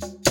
Bye.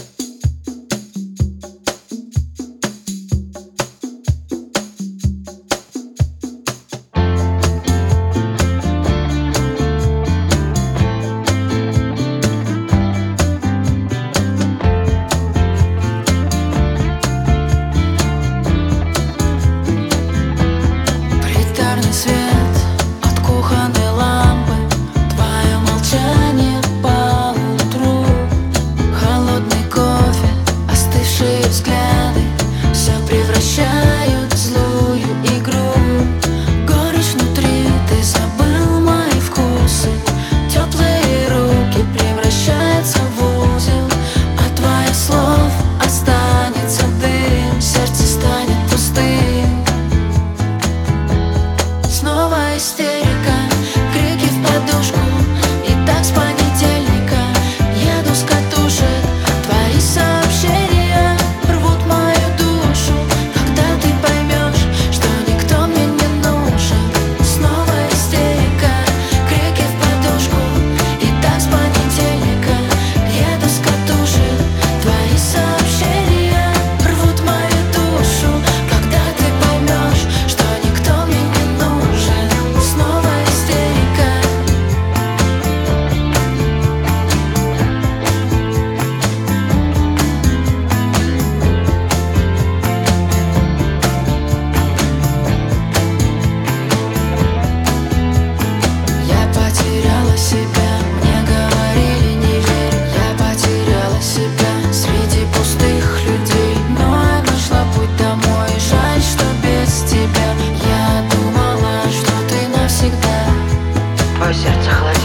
Мое сердце холодит